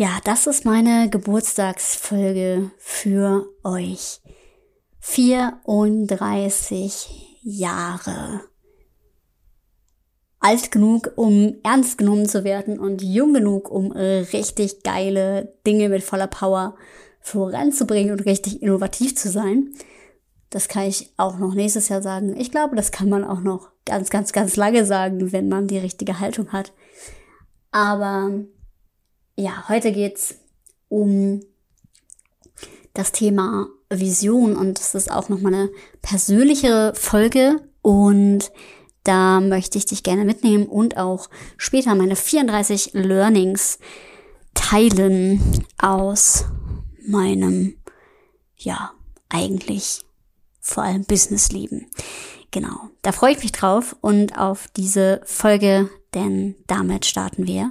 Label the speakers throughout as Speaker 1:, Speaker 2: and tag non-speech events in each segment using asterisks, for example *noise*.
Speaker 1: Ja, das ist meine Geburtstagsfolge für euch. 34 Jahre. Alt genug, um ernst genommen zu werden und jung genug, um richtig geile Dinge mit voller Power voranzubringen und richtig innovativ zu sein. Das kann ich auch noch nächstes Jahr sagen. Ich glaube, das kann man auch noch ganz, ganz, ganz lange sagen, wenn man die richtige Haltung hat. Aber ja, heute geht's um das Thema Vision und das ist auch nochmal eine persönliche Folge und da möchte ich dich gerne mitnehmen und auch später meine 34 Learnings teilen aus meinem, ja, eigentlich vor allem Businessleben. Genau, da freue ich mich drauf und auf diese Folge, denn damit starten wir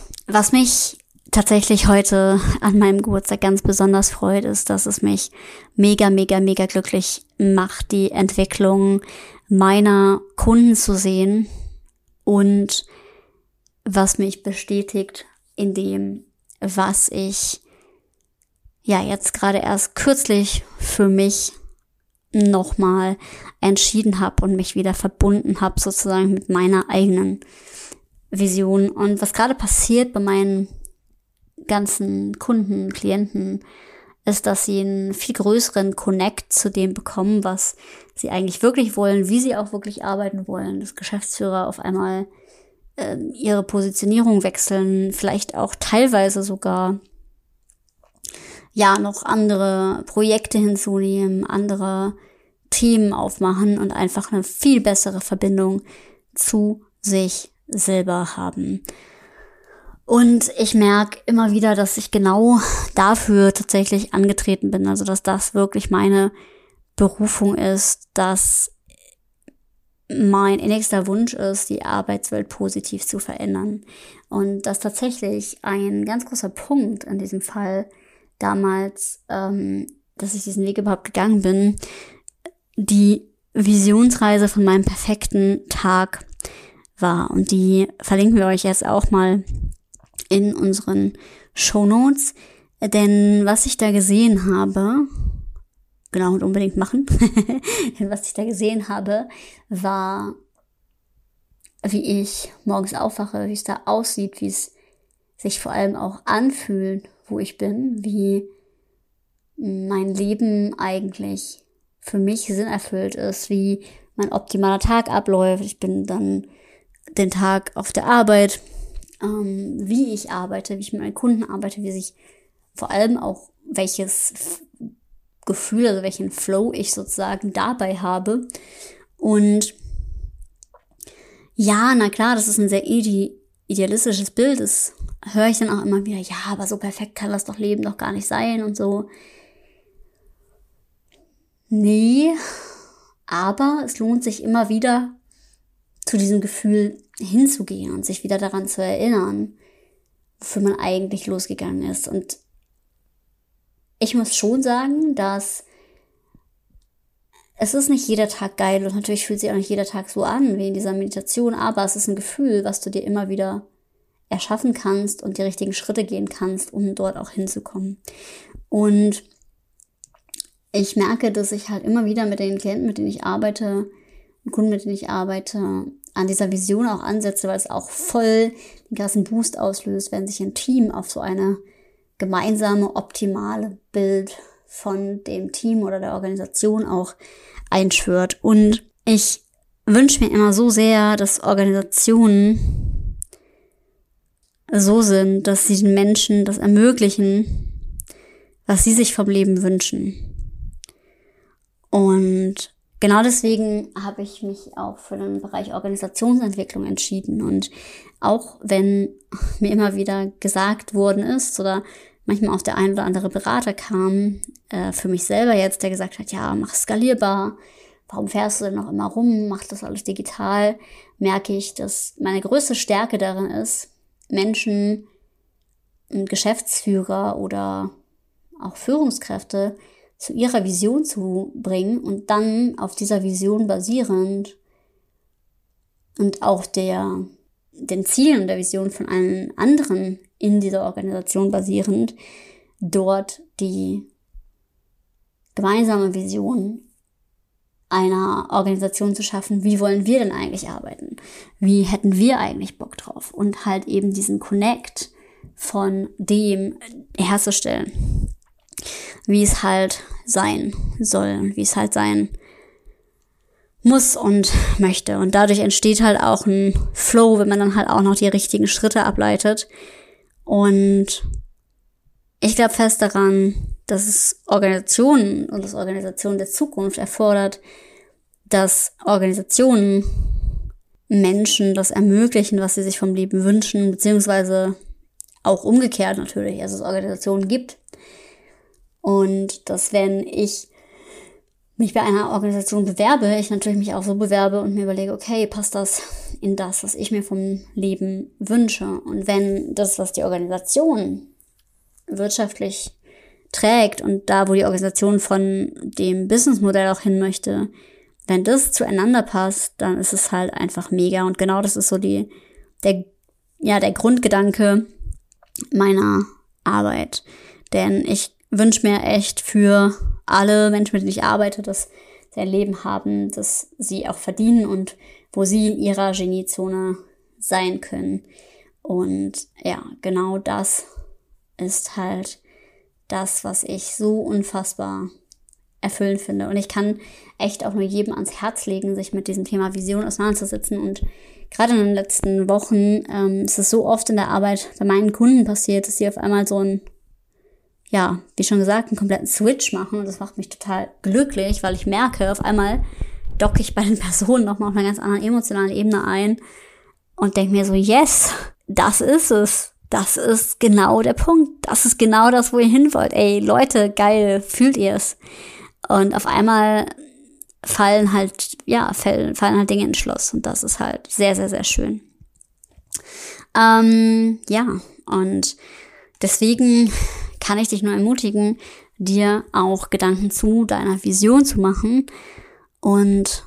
Speaker 1: was mich tatsächlich heute an meinem Geburtstag ganz besonders freut, ist, dass es mich mega, mega, mega glücklich macht, die Entwicklung meiner Kunden zu sehen und was mich bestätigt in dem, was ich ja jetzt gerade erst kürzlich für mich nochmal entschieden habe und mich wieder verbunden habe sozusagen mit meiner eigenen Vision. Und was gerade passiert bei meinen ganzen Kunden, Klienten, ist, dass sie einen viel größeren Connect zu dem bekommen, was sie eigentlich wirklich wollen, wie sie auch wirklich arbeiten wollen. Dass Geschäftsführer auf einmal äh, ihre Positionierung wechseln, vielleicht auch teilweise sogar ja noch andere Projekte hinzunehmen, andere Themen aufmachen und einfach eine viel bessere Verbindung zu sich selber haben. Und ich merke immer wieder, dass ich genau dafür tatsächlich angetreten bin. Also, dass das wirklich meine Berufung ist, dass mein innigster Wunsch ist, die Arbeitswelt positiv zu verändern. Und dass tatsächlich ein ganz großer Punkt in diesem Fall damals, ähm, dass ich diesen Weg überhaupt gegangen bin, die Visionsreise von meinem perfekten Tag war. Und die verlinken wir euch jetzt auch mal in unseren Show Notes. Denn was ich da gesehen habe, genau und unbedingt machen, *laughs* was ich da gesehen habe, war, wie ich morgens aufwache, wie es da aussieht, wie es sich vor allem auch anfühlt, wo ich bin, wie mein Leben eigentlich für mich sinnerfüllt ist, wie mein optimaler Tag abläuft. Ich bin dann den Tag auf der Arbeit, ähm, wie ich arbeite, wie ich mit meinen Kunden arbeite, wie sich vor allem auch welches Gefühl, also welchen Flow ich sozusagen dabei habe. Und ja, na klar, das ist ein sehr ide idealistisches Bild. Das höre ich dann auch immer wieder, ja, aber so perfekt kann das doch Leben doch gar nicht sein und so. Nee, aber es lohnt sich immer wieder zu diesem Gefühl hinzugehen und sich wieder daran zu erinnern, wofür man eigentlich losgegangen ist. Und ich muss schon sagen, dass es ist nicht jeder Tag geil und natürlich fühlt sich auch nicht jeder Tag so an wie in dieser Meditation, aber es ist ein Gefühl, was du dir immer wieder erschaffen kannst und die richtigen Schritte gehen kannst, um dort auch hinzukommen. Und ich merke, dass ich halt immer wieder mit den Klienten, mit denen ich arbeite, Kunden, mit denen ich arbeite, an dieser Vision auch ansetze, weil es auch voll den ganzen Boost auslöst, wenn sich ein Team auf so eine gemeinsame, optimale Bild von dem Team oder der Organisation auch einschwört. Und ich wünsche mir immer so sehr, dass Organisationen so sind, dass sie den Menschen das ermöglichen, was sie sich vom Leben wünschen. Und genau deswegen habe ich mich auch für den Bereich Organisationsentwicklung entschieden. Und Auch wenn *laughs* mir immer wieder gesagt worden ist oder manchmal auch der ein oder andere Berater kam, äh, für mich selber jetzt, der gesagt hat, ja, mach skalierbar, warum fährst du denn noch immer rum, mach das alles digital, merke ich, dass meine größte Stärke darin ist, Menschen, Geschäftsführer oder auch Führungskräfte zu ihrer Vision zu bringen und dann auf dieser Vision basierend und auch der, den Zielen der Vision von allen anderen in dieser Organisation basierend, dort die gemeinsame Vision einer Organisation zu schaffen, wie wollen wir denn eigentlich arbeiten? Wie hätten wir eigentlich Bock drauf? Und halt eben diesen Connect von dem herzustellen, wie es halt sein soll und wie es halt sein muss und möchte. Und dadurch entsteht halt auch ein Flow, wenn man dann halt auch noch die richtigen Schritte ableitet. Und ich glaube fest daran, dass es Organisationen und das Organisation der Zukunft erfordert, dass Organisationen Menschen das ermöglichen, was sie sich vom Leben wünschen, beziehungsweise auch umgekehrt natürlich, also es Organisationen gibt. Und dass wenn ich mich bei einer Organisation bewerbe, ich natürlich mich auch so bewerbe und mir überlege, okay, passt das in das, was ich mir vom Leben wünsche? Und wenn das, was die Organisation wirtschaftlich trägt und da, wo die Organisation von dem Businessmodell auch hin möchte, wenn das zueinander passt, dann ist es halt einfach mega. Und genau das ist so die, der, ja, der Grundgedanke meiner Arbeit. Denn ich wünsche mir echt für alle Menschen, mit denen ich arbeite, dass sie ein Leben haben, das sie auch verdienen und wo sie in ihrer Geniezone sein können. Und ja, genau das ist halt das, was ich so unfassbar erfüllend finde. Und ich kann echt auch nur jedem ans Herz legen, sich mit diesem Thema Vision auseinanderzusetzen. Und gerade in den letzten Wochen ähm, ist es so oft in der Arbeit bei meinen Kunden passiert, dass sie auf einmal so ein, ja, wie schon gesagt, einen kompletten Switch machen. Und das macht mich total glücklich, weil ich merke, auf einmal docke ich bei den *laughs* Personen nochmal auf einer ganz anderen emotionalen Ebene ein und denke mir so, yes, das ist es das ist genau der Punkt. Das ist genau das, wo ihr hin wollt. Ey, Leute, geil, fühlt ihr es? Und auf einmal fallen halt, ja, fallen, fallen halt Dinge ins Schloss. Und das ist halt sehr, sehr, sehr schön. Ähm, ja, und deswegen kann ich dich nur ermutigen, dir auch Gedanken zu deiner Vision zu machen und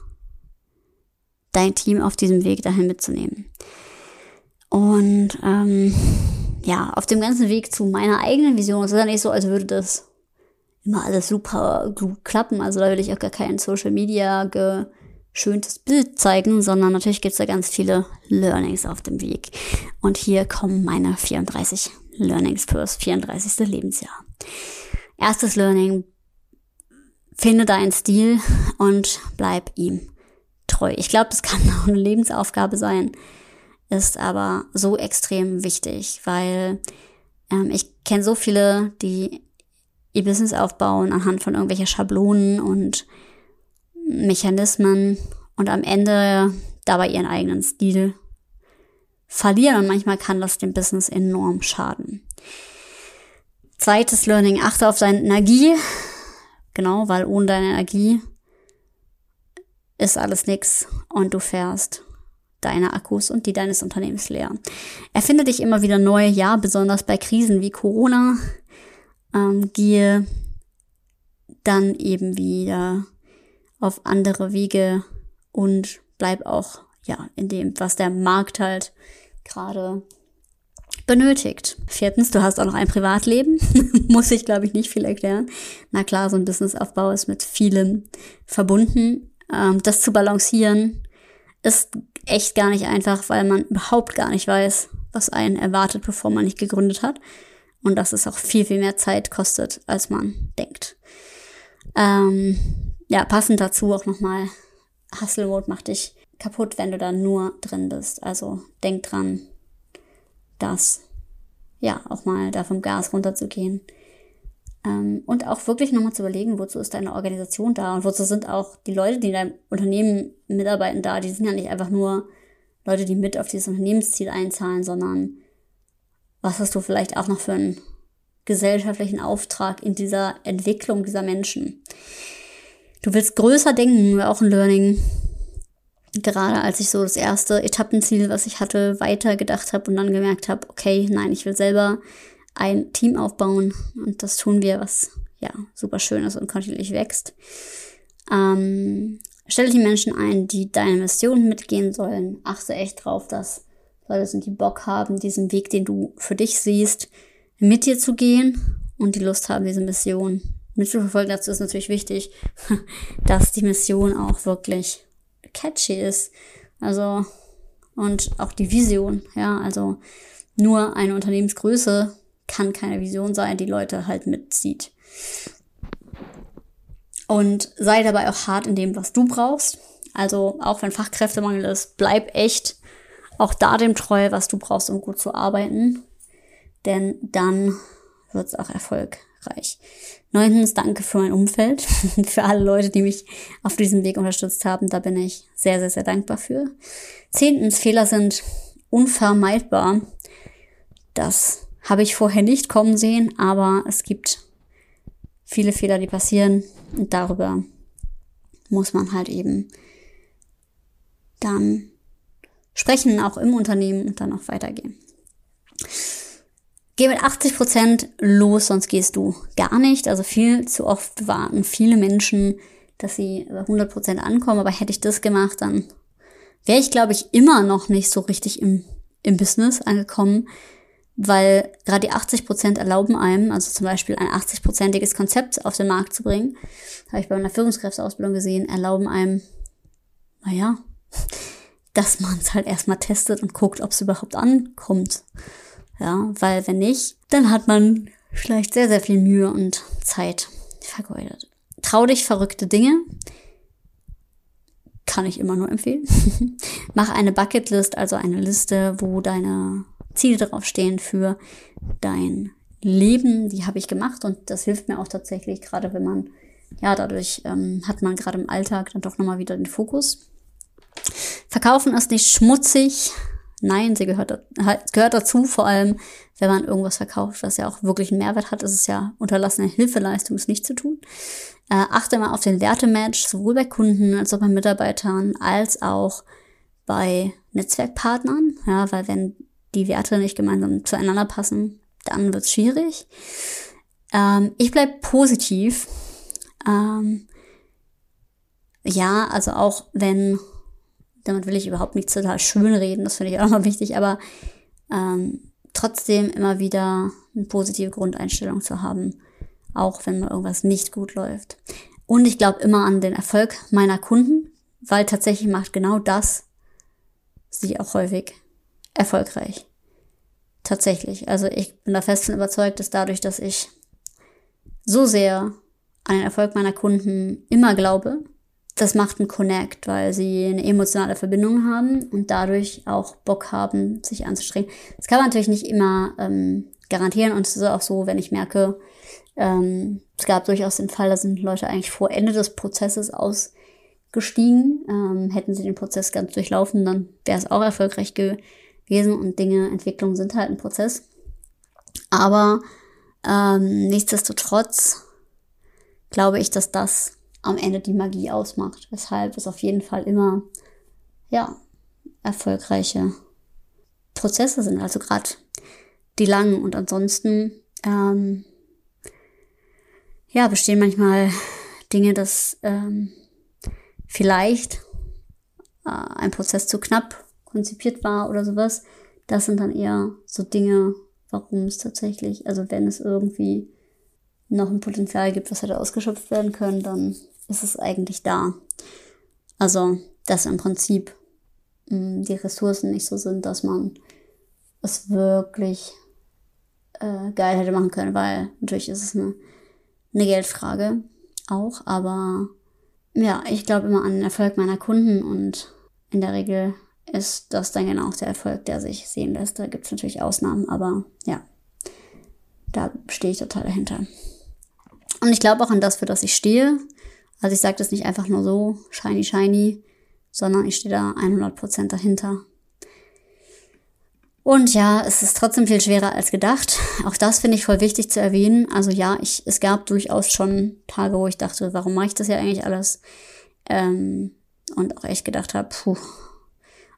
Speaker 1: dein Team auf diesem Weg dahin mitzunehmen. Und ähm, ja, auf dem ganzen Weg zu meiner eigenen Vision, es ist ja nicht so, als würde das immer alles super gut klappen. Also da will ich auch gar kein Social Media geschöntes Bild zeigen, sondern natürlich gibt es da ganz viele Learnings auf dem Weg. Und hier kommen meine 34 Learnings fürs 34. Lebensjahr. Erstes Learning, finde deinen Stil und bleib ihm treu. Ich glaube, das kann *laughs* auch eine Lebensaufgabe sein ist aber so extrem wichtig, weil ähm, ich kenne so viele, die ihr Business aufbauen anhand von irgendwelcher Schablonen und Mechanismen und am Ende dabei ihren eigenen Stil verlieren und manchmal kann das dem Business enorm schaden. Zweites Learning, achte auf deine Energie. Genau, weil ohne deine Energie ist alles nix und du fährst deine Akkus und die deines Unternehmens leer. Erfinde dich immer wieder neu, ja, besonders bei Krisen wie Corona. Ähm, gehe dann eben wieder auf andere Wege und bleib auch, ja, in dem, was der Markt halt gerade benötigt. Viertens, du hast auch noch ein Privatleben. *laughs* Muss ich, glaube ich, nicht viel erklären. Na klar, so ein Businessaufbau ist mit vielem verbunden. Ähm, das zu balancieren ist echt gar nicht einfach, weil man überhaupt gar nicht weiß, was einen erwartet, bevor man nicht gegründet hat. Und dass es auch viel, viel mehr Zeit kostet, als man denkt. Ähm, ja, passend dazu auch nochmal, Mode macht dich kaputt, wenn du da nur drin bist. Also denk dran, dass, ja, auch mal da vom Gas runterzugehen. Ähm, und auch wirklich nochmal zu überlegen, wozu ist deine Organisation da und wozu sind auch die Leute, die in deinem Unternehmen mitarbeiten, da. Die sind ja nicht einfach nur Leute, die mit auf dieses Unternehmensziel einzahlen, sondern was hast du vielleicht auch noch für einen gesellschaftlichen Auftrag in dieser Entwicklung dieser Menschen. Du willst größer denken, auch ein Learning. Gerade als ich so das erste Etappenziel, was ich hatte, weiter gedacht habe und dann gemerkt habe, okay, nein, ich will selber ein Team aufbauen und das tun wir, was ja super schön ist und kontinuierlich wächst. Ähm, stelle die Menschen ein, die deine Mission mitgehen sollen. Achte echt drauf, dass Leute sind, die Bock haben, diesen Weg, den du für dich siehst, mit dir zu gehen und die Lust haben, diese Mission mitzuverfolgen. Dazu ist natürlich wichtig, *laughs* dass die Mission auch wirklich catchy ist. Also, und auch die Vision, ja, also nur eine Unternehmensgröße kann keine Vision sein, die Leute halt mitzieht. Und sei dabei auch hart in dem, was du brauchst. Also auch wenn Fachkräftemangel ist, bleib echt auch da dem treu, was du brauchst, um gut zu arbeiten. Denn dann wird es auch erfolgreich. Neuntens, danke für mein Umfeld, *laughs* für alle Leute, die mich auf diesem Weg unterstützt haben. Da bin ich sehr, sehr, sehr dankbar für. Zehntens, Fehler sind unvermeidbar. Das habe ich vorher nicht kommen sehen, aber es gibt viele Fehler, die passieren und darüber muss man halt eben dann sprechen, auch im Unternehmen und dann auch weitergehen. Geh mit 80 Prozent los, sonst gehst du gar nicht. Also viel zu oft warten viele Menschen, dass sie 100 Prozent ankommen. Aber hätte ich das gemacht, dann wäre ich, glaube ich, immer noch nicht so richtig im, im Business angekommen, weil gerade die 80 Prozent erlauben einem, also zum Beispiel ein 80-prozentiges Konzept auf den Markt zu bringen, habe ich bei einer Führungskräfteausbildung gesehen, erlauben einem, naja, *laughs* dass man es halt erstmal testet und guckt, ob es überhaupt ankommt. Ja, weil wenn nicht, dann hat man vielleicht sehr, sehr viel Mühe und Zeit vergeudet. Trau dich verrückte Dinge. Kann ich immer nur empfehlen. *laughs* Mach eine Bucketlist, also eine Liste, wo deine Ziele draufstehen für dein Leben. Die habe ich gemacht und das hilft mir auch tatsächlich, gerade wenn man, ja, dadurch ähm, hat man gerade im Alltag dann doch nochmal wieder den Fokus. Verkaufen ist nicht schmutzig. Nein, sie gehört, gehört dazu, vor allem, wenn man irgendwas verkauft, was ja auch wirklich einen Mehrwert hat, ist es ja unterlassene Hilfeleistung, es nicht zu tun. Äh, achte mal auf den Wertematch, sowohl bei Kunden als auch bei Mitarbeitern, als auch bei Netzwerkpartnern, ja, weil wenn die Werte nicht gemeinsam zueinander passen, dann wird's schwierig. Ähm, ich bleib positiv. Ähm, ja, also auch wenn damit will ich überhaupt nicht total schön reden, das finde ich auch noch wichtig, aber ähm, trotzdem immer wieder eine positive Grundeinstellung zu haben, auch wenn mal irgendwas nicht gut läuft. Und ich glaube immer an den Erfolg meiner Kunden, weil tatsächlich macht genau das sie auch häufig erfolgreich. Tatsächlich. Also ich bin da fest von überzeugt, dass dadurch, dass ich so sehr an den Erfolg meiner Kunden immer glaube, das macht einen Connect, weil sie eine emotionale Verbindung haben und dadurch auch Bock haben, sich anzustrengen. Das kann man natürlich nicht immer ähm, garantieren und es ist auch so, wenn ich merke, ähm, es gab durchaus den Fall, da sind Leute eigentlich vor Ende des Prozesses ausgestiegen. Ähm, hätten sie den Prozess ganz durchlaufen, dann wäre es auch erfolgreich gewesen und Dinge, Entwicklungen sind halt ein Prozess. Aber ähm, nichtsdestotrotz glaube ich, dass das am Ende die Magie ausmacht. Weshalb es auf jeden Fall immer, ja, erfolgreiche Prozesse sind. Also gerade die langen und ansonsten, ähm, ja, bestehen manchmal Dinge, dass ähm, vielleicht äh, ein Prozess zu knapp konzipiert war oder sowas. Das sind dann eher so Dinge, warum es tatsächlich, also wenn es irgendwie noch ein Potenzial gibt, was hätte ausgeschöpft werden können, dann ist es eigentlich da. Also, dass im Prinzip mh, hm, die Ressourcen nicht so sind, dass man es wirklich äh, geil hätte machen können, weil natürlich ist es eine, eine Geldfrage auch, aber ja, ich glaube immer an den Erfolg meiner Kunden und in der Regel ist das dann genau der Erfolg, der sich sehen lässt. Da gibt es natürlich Ausnahmen, aber ja, da stehe ich total dahinter. Und ich glaube auch an das, für das ich stehe. Also ich sage das nicht einfach nur so, shiny, shiny, sondern ich stehe da 100% dahinter. Und ja, es ist trotzdem viel schwerer als gedacht. Auch das finde ich voll wichtig zu erwähnen. Also ja, ich, es gab durchaus schon Tage, wo ich dachte, warum mache ich das ja eigentlich alles? Ähm, und auch echt gedacht habe, puh.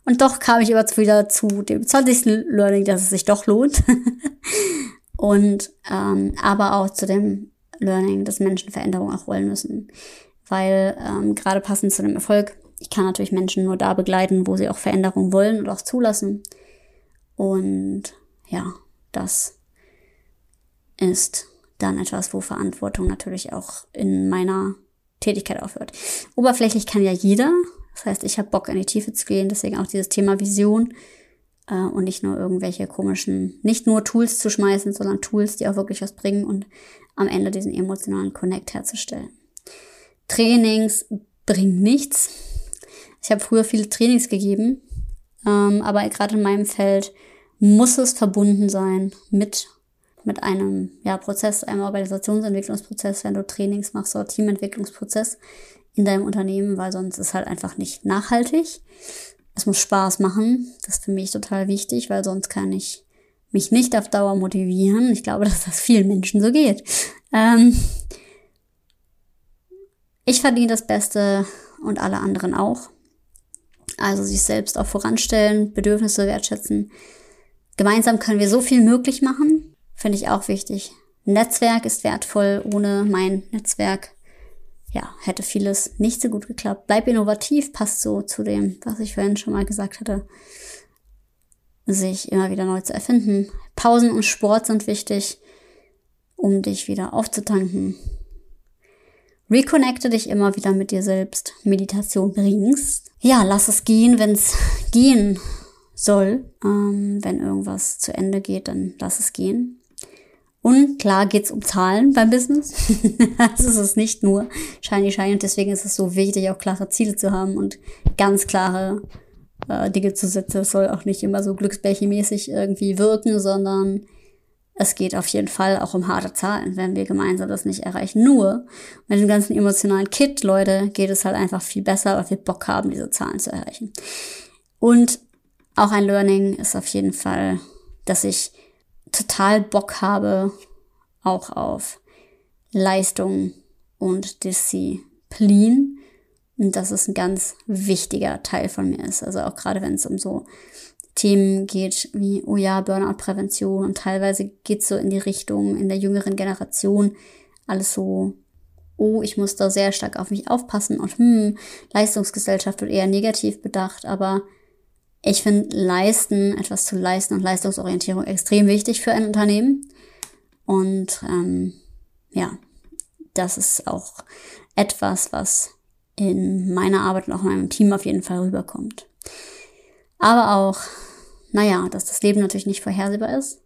Speaker 1: Und doch kam ich immer wieder zu dem 20. Learning, dass es sich doch lohnt. *laughs* und ähm, aber auch zu dem Learning, dass Menschen Veränderungen auch wollen müssen. Weil ähm, gerade passend zu dem Erfolg, ich kann natürlich Menschen nur da begleiten, wo sie auch Veränderungen wollen und auch zulassen. Und ja, das ist dann etwas, wo Verantwortung natürlich auch in meiner Tätigkeit aufhört. Oberflächlich kann ja jeder. Das heißt, ich habe Bock in die Tiefe zu gehen, deswegen auch dieses Thema Vision äh, und nicht nur irgendwelche komischen, nicht nur Tools zu schmeißen, sondern Tools, die auch wirklich was bringen und am Ende diesen emotionalen Connect herzustellen. Trainings bringen nichts. Ich habe früher viele Trainings gegeben, ähm, aber gerade in meinem Feld muss es verbunden sein mit, mit einem ja, Prozess, einem Organisationsentwicklungsprozess, wenn du Trainings machst oder Teamentwicklungsprozess in deinem Unternehmen, weil sonst ist halt einfach nicht nachhaltig. Es muss Spaß machen. Das ist für mich total wichtig, weil sonst kann ich mich nicht auf Dauer motivieren. Ich glaube, *laughs* dass das vielen Menschen so geht. Ähm ich verdiene das Beste und alle anderen auch. Also sich selbst auch voranstellen, Bedürfnisse wertschätzen. Gemeinsam können wir so viel möglich machen. Finde ich auch wichtig. Netzwerk ist wertvoll. Ohne mein Netzwerk, ja, hätte vieles nicht so gut geklappt. Bleib innovativ, passt so zu dem, was ich vorhin schon mal gesagt hatte. Sich immer wieder neu zu erfinden. Pausen und Sport sind wichtig, um dich wieder aufzutanken. Reconnecte dich immer wieder mit dir selbst. Meditation bringst. Ja, lass es gehen, wenn es *laughs* gehen soll. Ähm, wenn irgendwas zu Ende geht, dann lass es gehen. Und klar geht's um Zahlen beim Business. *laughs* also es ist nicht nur shiny shiny und deswegen ist es so wichtig, auch klare Ziele zu haben und ganz klare äh, Dinge zu setzen. Es soll auch nicht immer so glücksbärchenmäßig irgendwie wirken, sondern es geht auf jeden Fall auch um harte Zahlen, wenn wir gemeinsam das nicht erreichen. Nur mit dem ganzen emotionalen Kit, Leute, geht es halt einfach viel besser, weil wir Bock haben, diese Zahlen zu erreichen. Und auch ein Learning ist auf jeden Fall, dass ich total Bock habe, auch auf Leistung und Disziplin. Und dass es ein ganz wichtiger Teil von mir ist. Also auch gerade wenn es um so Themen geht wie, oh ja, Burnout-Prävention und teilweise geht es so in die Richtung in der jüngeren Generation alles so, oh, ich muss da sehr stark auf mich aufpassen und hm, Leistungsgesellschaft wird eher negativ bedacht, aber ich finde leisten, etwas zu leisten und Leistungsorientierung extrem wichtig für ein Unternehmen. Und ähm, ja, das ist auch etwas, was in meiner Arbeit und auch in meinem Team auf jeden Fall rüberkommt. Aber auch naja, dass das Leben natürlich nicht vorhersehbar ist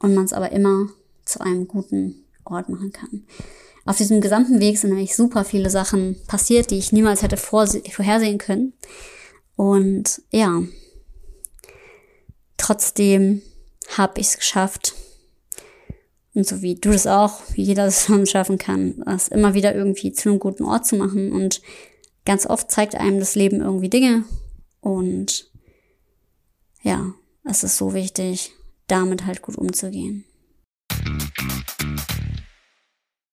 Speaker 1: und man es aber immer zu einem guten Ort machen kann. Auf diesem gesamten Weg sind nämlich super viele Sachen passiert, die ich niemals hätte vorhersehen können. Und ja, trotzdem habe ich es geschafft. Und so wie du das auch, wie jeder das *laughs* schaffen kann, das immer wieder irgendwie zu einem guten Ort zu machen. Und ganz oft zeigt einem das Leben irgendwie Dinge. Und ja, es ist so wichtig, damit halt gut umzugehen.